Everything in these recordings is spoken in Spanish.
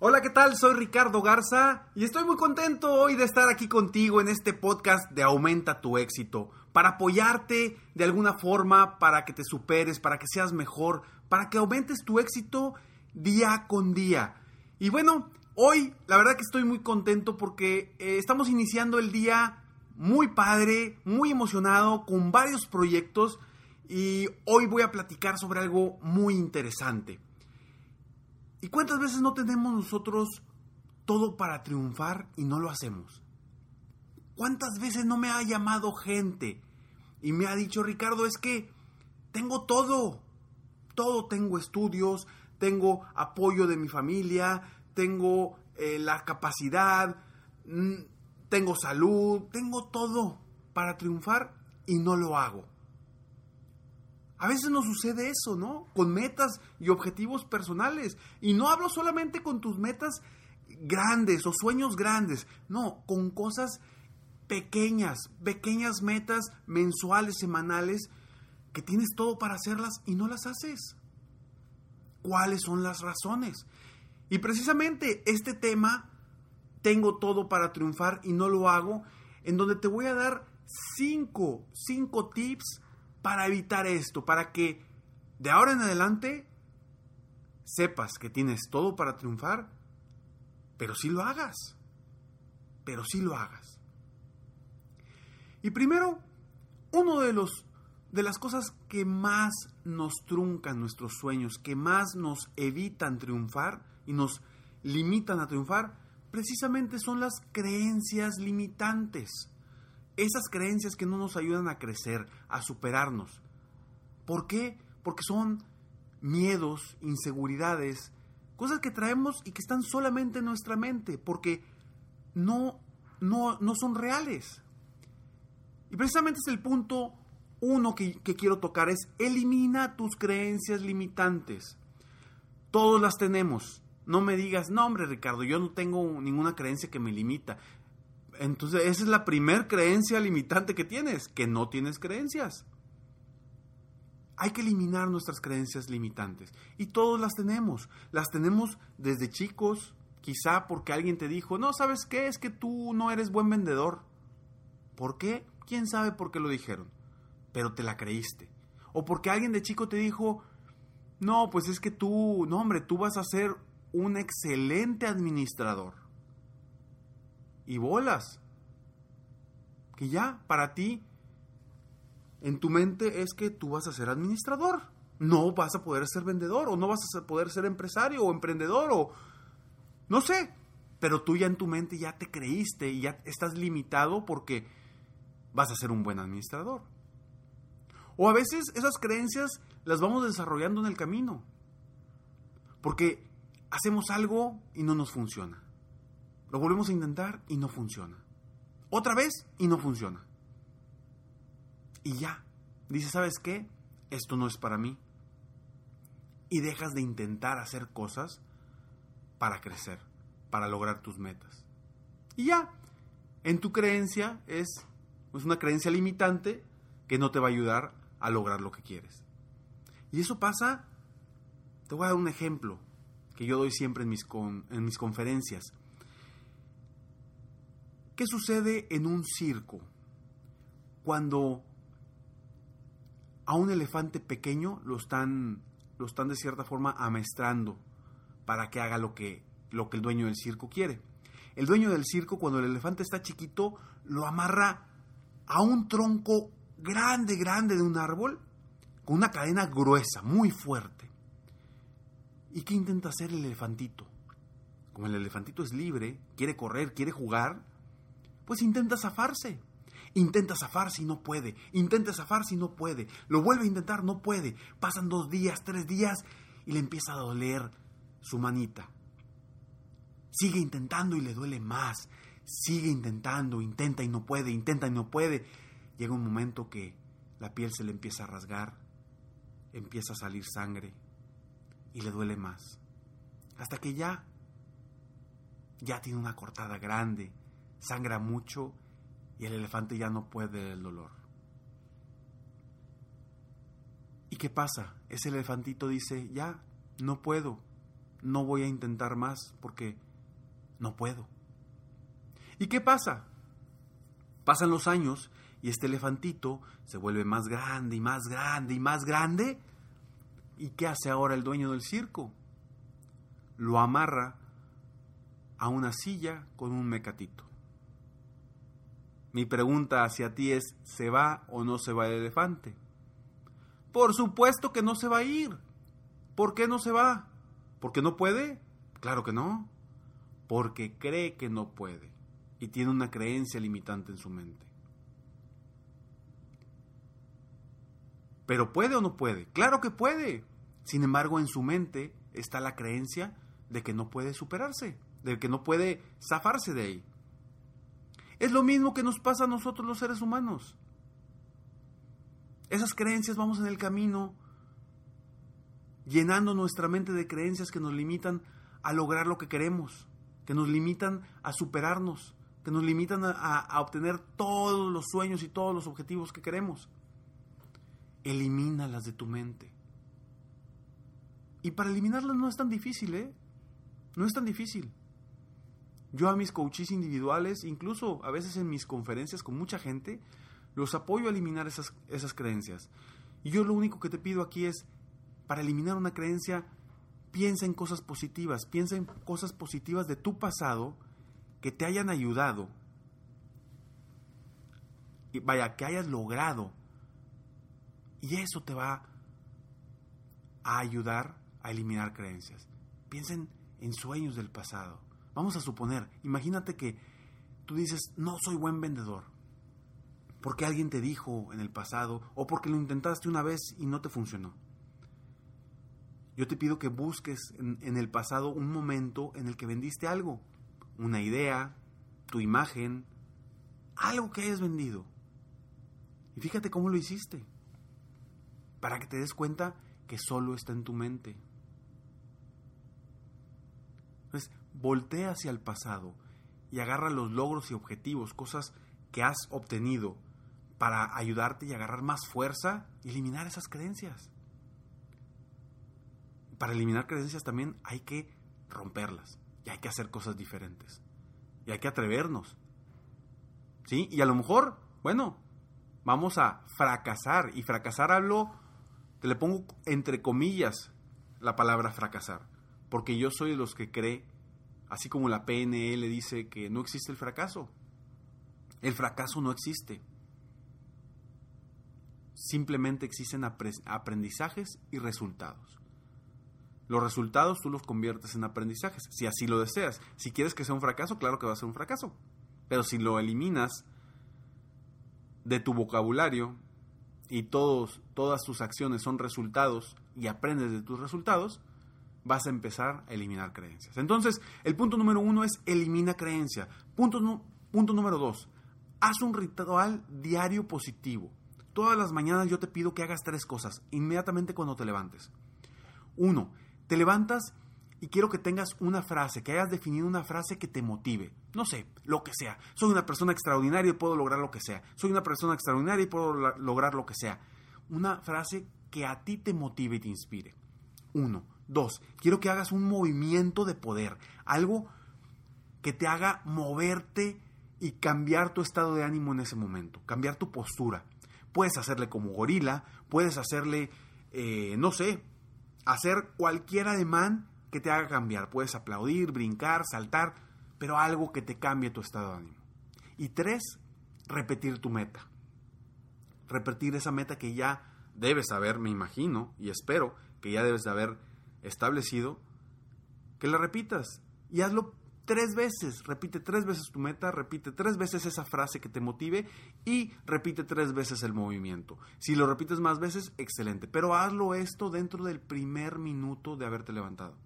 Hola, ¿qué tal? Soy Ricardo Garza y estoy muy contento hoy de estar aquí contigo en este podcast de Aumenta tu éxito, para apoyarte de alguna forma, para que te superes, para que seas mejor, para que aumentes tu éxito día con día. Y bueno, hoy la verdad que estoy muy contento porque eh, estamos iniciando el día muy padre, muy emocionado, con varios proyectos y hoy voy a platicar sobre algo muy interesante. ¿Y cuántas veces no tenemos nosotros todo para triunfar y no lo hacemos? ¿Cuántas veces no me ha llamado gente y me ha dicho, Ricardo, es que tengo todo, todo, tengo estudios, tengo apoyo de mi familia, tengo eh, la capacidad, mm, tengo salud, tengo todo para triunfar y no lo hago? A veces nos sucede eso, ¿no? Con metas y objetivos personales. Y no hablo solamente con tus metas grandes o sueños grandes, no, con cosas pequeñas, pequeñas metas mensuales, semanales, que tienes todo para hacerlas y no las haces. ¿Cuáles son las razones? Y precisamente este tema, tengo todo para triunfar y no lo hago, en donde te voy a dar cinco, cinco tips para evitar esto, para que de ahora en adelante sepas que tienes todo para triunfar, pero sí lo hagas, pero sí lo hagas. Y primero, uno de los de las cosas que más nos truncan nuestros sueños, que más nos evitan triunfar y nos limitan a triunfar, precisamente son las creencias limitantes esas creencias que no nos ayudan a crecer, a superarnos. ¿Por qué? Porque son miedos, inseguridades, cosas que traemos y que están solamente en nuestra mente, porque no, no, no son reales. Y precisamente es el punto uno que, que quiero tocar, es elimina tus creencias limitantes. Todos las tenemos. No me digas, no hombre Ricardo, yo no tengo ninguna creencia que me limita. Entonces, esa es la primer creencia limitante que tienes, que no tienes creencias. Hay que eliminar nuestras creencias limitantes. Y todos las tenemos. Las tenemos desde chicos, quizá porque alguien te dijo, no, ¿sabes qué? Es que tú no eres buen vendedor. ¿Por qué? ¿Quién sabe por qué lo dijeron? Pero te la creíste. O porque alguien de chico te dijo, no, pues es que tú, no hombre, tú vas a ser un excelente administrador y bolas. Que ya, para ti, en tu mente es que tú vas a ser administrador. No vas a poder ser vendedor o no vas a poder ser empresario o emprendedor o no sé. Pero tú ya en tu mente ya te creíste y ya estás limitado porque vas a ser un buen administrador. O a veces esas creencias las vamos desarrollando en el camino. Porque hacemos algo y no nos funciona. Lo volvemos a intentar y no funciona. Otra vez y no funciona. Y ya. Dice, ¿sabes qué? Esto no es para mí. Y dejas de intentar hacer cosas para crecer, para lograr tus metas. Y ya. En tu creencia es, es una creencia limitante que no te va a ayudar a lograr lo que quieres. Y eso pasa, te voy a dar un ejemplo que yo doy siempre en mis, en mis conferencias. ¿Qué sucede en un circo cuando a un elefante pequeño lo están, lo están de cierta forma amestrando para que haga lo que, lo que el dueño del circo quiere? El dueño del circo, cuando el elefante está chiquito, lo amarra a un tronco grande, grande de un árbol con una cadena gruesa, muy fuerte. ¿Y qué intenta hacer el elefantito? Como el elefantito es libre, quiere correr, quiere jugar, pues intenta zafarse. Intenta zafarse y no puede. Intenta zafarse y no puede. Lo vuelve a intentar, no puede. Pasan dos días, tres días y le empieza a doler su manita. Sigue intentando y le duele más. Sigue intentando, intenta y no puede, intenta y no puede. Llega un momento que la piel se le empieza a rasgar, empieza a salir sangre y le duele más. Hasta que ya, ya tiene una cortada grande, sangra mucho y el elefante ya no puede el dolor. ¿Y qué pasa? Ese elefantito dice, ya, no puedo, no voy a intentar más porque no puedo. ¿Y qué pasa? Pasan los años y este elefantito se vuelve más grande y más grande y más grande. ¿Y qué hace ahora el dueño del circo? Lo amarra a una silla con un mecatito. Mi pregunta hacia ti es, ¿se va o no se va el elefante? Por supuesto que no se va a ir. ¿Por qué no se va? ¿Porque no puede? Claro que no. Porque cree que no puede y tiene una creencia limitante en su mente. Pero puede o no puede? Claro que puede. Sin embargo, en su mente está la creencia de que no puede superarse, de que no puede zafarse de ahí. Es lo mismo que nos pasa a nosotros los seres humanos. Esas creencias vamos en el camino llenando nuestra mente de creencias que nos limitan a lograr lo que queremos, que nos limitan a superarnos, que nos limitan a, obtener todos los sueños y todos los objetivos que queremos. Elimínalas de tu mente. Y para eliminarlas no es tan difícil, ¿eh? No es tan difícil. Yo a mis coaches individuales, incluso a veces en mis conferencias con mucha gente, los apoyo a eliminar esas, esas creencias. Y yo lo único que te pido aquí es, para eliminar una creencia, piensa en cosas positivas, piensa en cosas positivas de tu pasado que te hayan ayudado, y vaya, que hayas logrado, y eso te va a ayudar a eliminar creencias. Piensen en sueños del pasado. Vamos a suponer, imagínate que tú dices, no soy buen vendedor, porque alguien te dijo en el pasado o porque lo intentaste una vez y no te funcionó. Yo te pido que busques en, el pasado un momento en el que vendiste algo una idea, tu imagen, algo que hayas vendido. Y fíjate cómo lo hiciste. Para que te des cuenta que solo está en tu mente. Entonces, voltea hacia el pasado y agarra los logros y objetivos, cosas que has obtenido para ayudarte y agarrar más fuerza y eliminar esas creencias. Para eliminar creencias también hay que romperlas y hay que hacer cosas diferentes. Y hay que atrevernos. ¿Sí? Y a lo mejor, bueno, vamos a fracasar. Y fracasar hablo, te le pongo entre comillas la palabra fracasar. Porque yo soy de los que cree, así como la PNL dice que no existe el fracaso. El fracaso no existe. Simplemente existen aprendizajes y resultados. Los resultados tú los conviertes en aprendizajes, si así lo deseas. Si quieres que sea un fracaso, claro que va a ser un fracaso. Pero si lo eliminas de tu vocabulario y todos, todas tus acciones son resultados y aprendes de tus resultados, vas a empezar a eliminar creencias. Entonces, el punto número uno es elimina creencia. Punto, punto número dos, haz un ritual diario positivo. Todas las mañanas yo te pido que hagas tres cosas, inmediatamente cuando te levantes. Uno, te levantas y quiero que tengas una frase, que hayas definido una frase que te motive. No sé, lo que sea. Soy una persona extraordinaria y puedo lograr lo que sea. Soy una persona extraordinaria y puedo lograr lo que sea. Una frase que a ti te motive y te inspire. Uno. Dos, quiero que hagas un movimiento de poder, algo que te haga moverte y cambiar tu estado de ánimo en ese momento, cambiar tu postura. Puedes hacerle como gorila, puedes hacerle, eh, no sé, hacer cualquier ademán que te haga cambiar. Puedes aplaudir, brincar, saltar, pero algo que te cambie tu estado de ánimo. Y tres, repetir tu meta. Repetir esa meta que ya debes haber, me imagino, y espero que ya debes de haber establecido, que la repitas y hazlo tres veces. Repite tres veces tu meta, repite tres veces esa frase que te motive y repite tres veces el movimiento. Si lo repites más veces, excelente. Pero hazlo esto dentro del primer minuto de haberte levantado.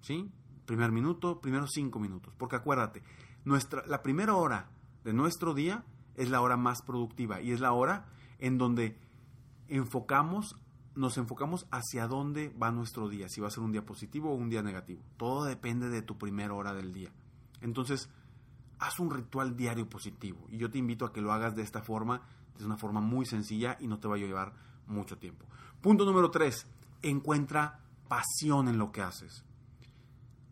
¿Sí? Primer minuto, primeros cinco minutos. Porque acuérdate, nuestra, la primera hora de nuestro día es la hora más productiva y es la hora en donde enfocamos nos enfocamos hacia dónde va nuestro día, si va a ser un día positivo o un día negativo. Todo depende de tu primera hora del día. Entonces, haz un ritual diario positivo y yo te invito a que lo hagas de esta forma, de una forma muy sencilla y no te va a llevar mucho tiempo. Punto número tres, encuentra pasión en lo que haces.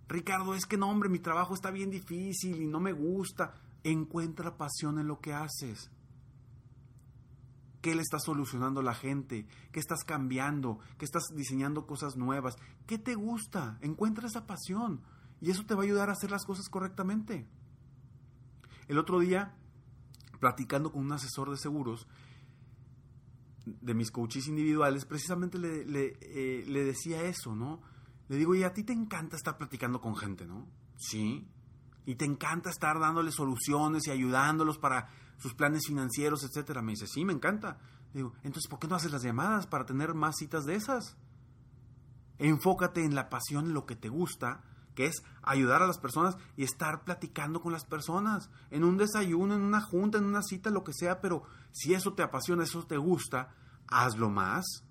Ricardo, es que no, hombre, mi trabajo está bien difícil y no me gusta. Encuentra pasión en lo que haces. ¿Qué le estás solucionando a la gente? ¿Qué estás cambiando? ¿Qué estás diseñando cosas nuevas? ¿Qué te gusta? Encuentra esa pasión y eso te va a ayudar a hacer las cosas correctamente. El otro día, platicando con un asesor de seguros, de mis coaches individuales, precisamente le, le, eh, decía eso, ¿no? Le digo, y a ti te encanta estar platicando con gente, ¿no? Sí. Y te encanta estar dándole soluciones y ayudándolos para sus planes financieros, etcétera. Me dice, sí, me encanta. Digo, entonces, ¿por qué no haces las llamadas para tener más citas de esas? Enfócate en la pasión, en lo que te gusta, que es ayudar a las personas y estar platicando con las personas, en un desayuno, en una junta, en una cita, lo que sea, pero si eso te apasiona, eso te gusta, hazlo más.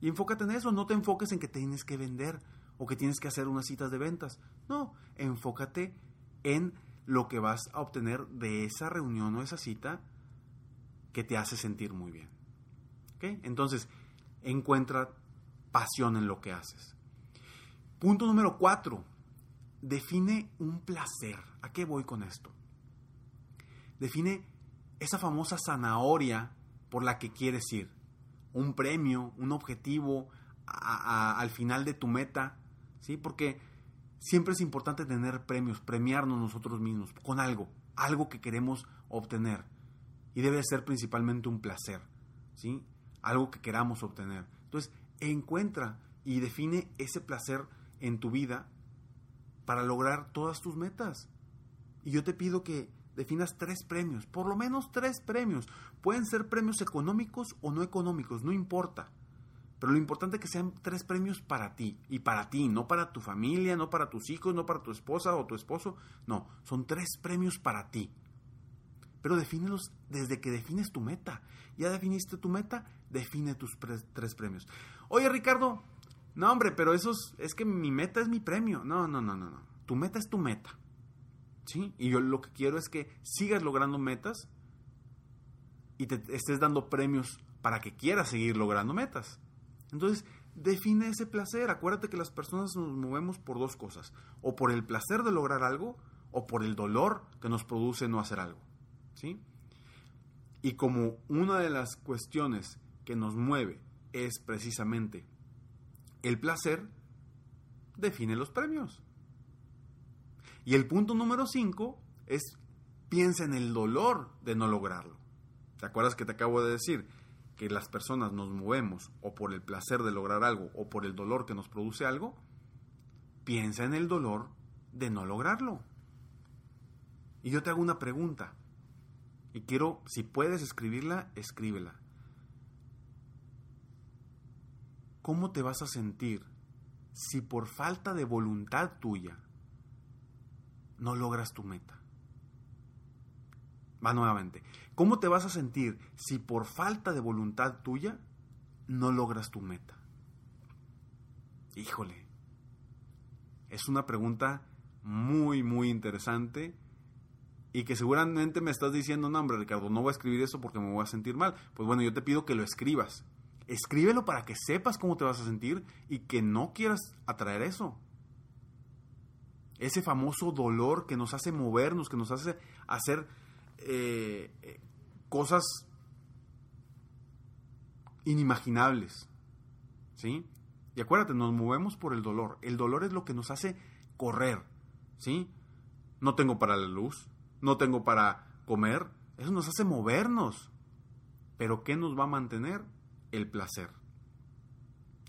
Y enfócate en eso, no te enfoques en que tienes que vender o que tienes que hacer unas citas de ventas. No, enfócate en lo que vas a obtener de esa reunión o esa cita que te hace sentir muy bien. Entonces, encuentra pasión en lo que haces. Punto número cuatro, define un placer. ¿A qué voy con esto? Define esa famosa zanahoria por la que quieres ir. Un premio, un objetivo al final de tu meta. ¿sí? Porque siempre es importante tener premios, premiarnos nosotros mismos con algo, algo que queremos obtener. Y debe ser principalmente un placer, ¿sí? Algo que queramos obtener. Entonces, encuentra y define ese placer en tu vida para lograr todas tus metas. Y yo te pido que definas tres premios, por lo menos tres premios. Pueden ser premios económicos o no económicos, no importa. Pero lo importante es que sean tres premios para ti y para ti, no para tu familia, no para tus hijos, no para tu esposa o tu esposo. No, son tres premios para ti. Pero defínelos desde que defines tu meta. Ya definiste tu meta, define tus tres premios. Oye, Ricardo, no, hombre, pero eso es, que mi meta es mi premio. No, no, no, no, no. Tu meta es tu meta. ¿Sí? Y yo lo que quiero es que sigas logrando metas y te estés dando premios para que quieras seguir logrando metas. Entonces, define ese placer. Acuérdate que las personas nos movemos por dos cosas. O por el placer de lograr algo, o por el dolor que nos produce no hacer algo. ¿Sí? Y como una de las cuestiones que nos mueve es precisamente el placer, define los premios. Y el punto número 5 es piensa en el dolor de no lograrlo. ¿Te acuerdas que te acabo de decir? Que las personas nos movemos o por el placer de lograr algo o por el dolor que nos produce algo, piensa en el dolor de no lograrlo. Y yo te hago una pregunta. Y quiero, si puedes escribirla, escríbela. ¿Cómo te vas a sentir si por falta de voluntad tuya no logras tu meta? Va nuevamente. ¿Cómo te vas a sentir si por falta de voluntad tuya no logras tu meta? Híjole. Es una pregunta muy, muy interesante y que seguramente me estás diciendo, no, hombre, Ricardo, no voy a escribir eso porque me voy a sentir mal. Pues bueno, yo te pido que lo escribas. Escríbelo para que sepas cómo te vas a sentir y que no quieras atraer eso. Ese famoso dolor que nos hace movernos, que nos hace hacer eh, eh, cosas inimaginables. ¿Sí? Y acuérdate, nos movemos por el dolor. El dolor es lo que nos hace correr. ¿Sí? No tengo para la luz, no tengo para comer. Eso nos hace movernos. Pero ¿qué nos va a mantener? El placer.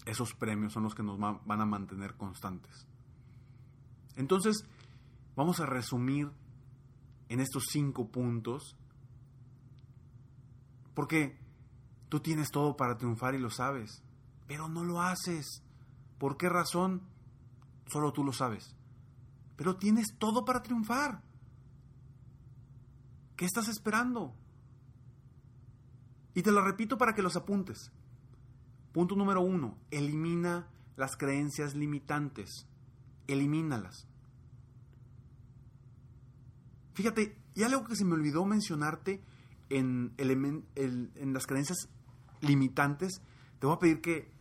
Esos premios son los que nos van a mantener constantes. Entonces, vamos a resumir en estos cinco puntos. Porque tú tienes todo para triunfar y lo sabes, pero no lo haces. ¿Por qué razón? Solo tú lo sabes. Pero tienes todo para triunfar. ¿Qué estás esperando? Y te lo repito para que los apuntes. Punto número uno, elimina las creencias limitantes. Elimínalas. Fíjate, y algo que se me olvidó mencionarte en, las creencias limitantes, te voy a pedir que,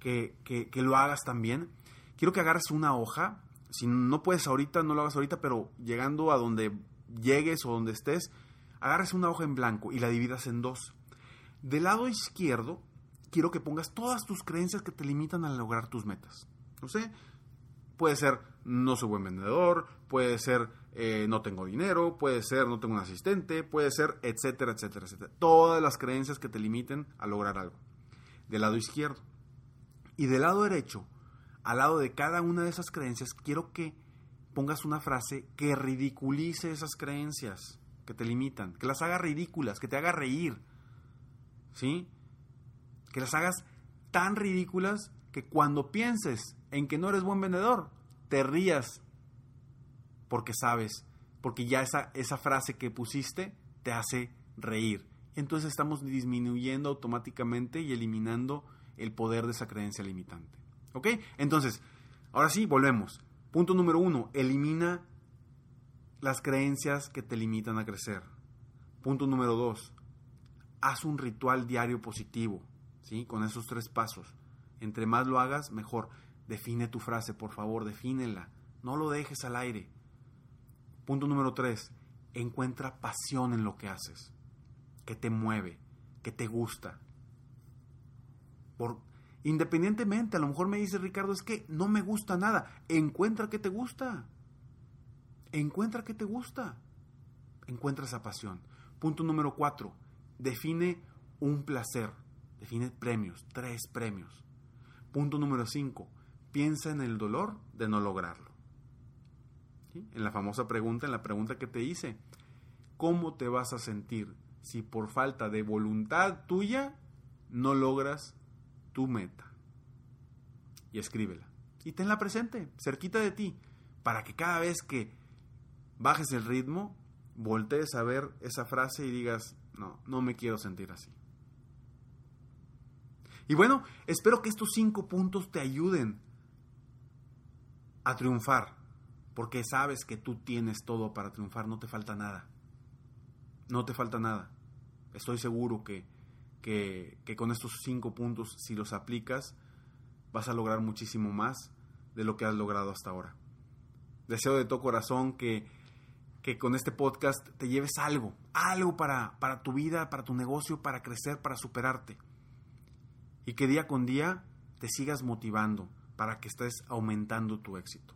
que, lo hagas también. Quiero que agarres una hoja. Si no puedes ahorita, no lo hagas ahorita, pero llegando a donde llegues o donde estés, agarres una hoja en blanco y la dividas en dos. Del lado izquierdo, quiero que pongas todas tus creencias que te limitan a lograr tus metas. No sé, puede ser no soy buen vendedor, puede ser eh, no tengo dinero, puede ser no tengo un asistente, puede ser etcétera, etcétera, etcétera. Todas las creencias que te limiten a lograr algo. Del lado izquierdo. Y del lado derecho, al lado de cada una de esas creencias, quiero que pongas una frase que ridiculice esas creencias que te limitan, que las haga ridículas, que te haga reír. ¿Sí? Que las hagas tan ridículas que cuando pienses en que no eres buen vendedor, te rías porque sabes, porque ya esa, esa frase que pusiste te hace reír. Entonces estamos disminuyendo automáticamente y eliminando el poder de esa creencia limitante. ¿Ok? Entonces, ahora sí, volvemos. Punto número uno, elimina las creencias que te limitan a crecer. Punto número dos, haz un ritual diario positivo, ¿sí? Con esos tres pasos. Entre más lo hagas, mejor. Define tu frase, por favor, defínela. No lo dejes al aire. Punto número tres, encuentra pasión en lo que haces, que te mueve, que te gusta. Por, independientemente, a lo mejor me dice Ricardo, es que no me gusta nada. Encuentra que te gusta. Encuentra que te gusta. Encuentra esa pasión. Punto número cuatro, define un placer. Define premios, tres premios. Punto número cinco, piensa en el dolor de no lograrlo. En la famosa pregunta, en la pregunta que te hice, ¿cómo te vas a sentir si por falta de voluntad tuya no logras tu meta? Y escríbela. Y tenla presente, cerquita de ti, para que cada vez que bajes el ritmo, voltees a ver esa frase y digas, no, no me quiero sentir así. Y bueno, espero que estos cinco puntos te ayuden a triunfar, porque sabes que tú tienes todo para triunfar, no te falta nada. No te falta nada. Estoy seguro que, que, con estos cinco puntos, si los aplicas, vas a lograr muchísimo más de lo que has logrado hasta ahora. Deseo de todo corazón que, que con este podcast te lleves algo, algo para, para tu vida, para tu negocio, para crecer, para superarte y que día con día te sigas motivando para que estés aumentando tu éxito.